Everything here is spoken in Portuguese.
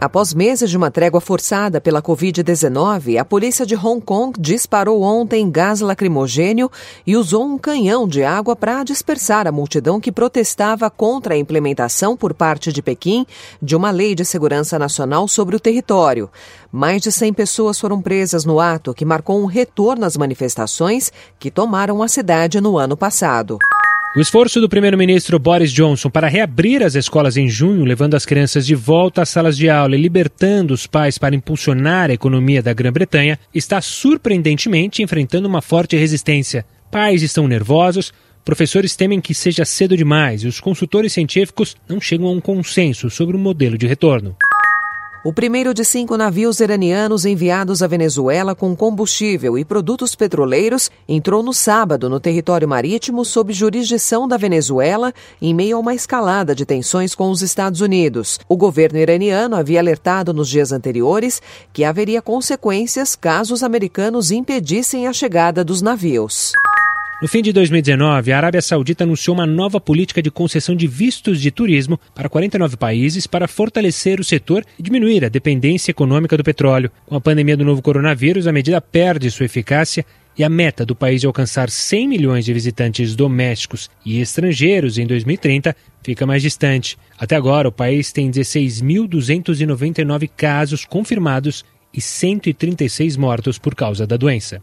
Após meses de uma trégua forçada pela Covid-19, a polícia de Hong Kong disparou ontem gás lacrimogênio e usou um canhão de água para dispersar a multidão que protestava contra a implementação por parte de Pequim de uma lei de segurança nacional sobre o território. Mais de 100 pessoas foram presas no ato que marcou um retorno às manifestações que tomaram a cidade no ano passado. O esforço do primeiro-ministro Boris Johnson para reabrir as escolas em junho, levando as crianças de volta às salas de aula e libertando os pais para impulsionar a economia da Grã-Bretanha, está surpreendentemente enfrentando uma forte resistência. Pais estão nervosos, professores temem que seja cedo demais e os consultores científicos não chegam a um consenso sobre o modelo de retorno. O primeiro de cinco navios iranianos enviados à Venezuela com combustível e produtos petroleiros entrou no sábado no território marítimo sob jurisdição da Venezuela, em meio a uma escalada de tensões com os Estados Unidos. O governo iraniano havia alertado nos dias anteriores que haveria consequências caso os americanos impedissem a chegada dos navios. No fim de 2019, a Arábia Saudita anunciou uma nova política de concessão de vistos de turismo para 49 países para fortalecer o setor e diminuir a dependência econômica do petróleo. Com a pandemia do novo coronavírus, a medida perde sua eficácia e a meta do país de alcançar 100 milhões de visitantes domésticos e estrangeiros em 2030 fica mais distante. Até agora, o país tem 16.299 casos confirmados e 136 mortos por causa da doença.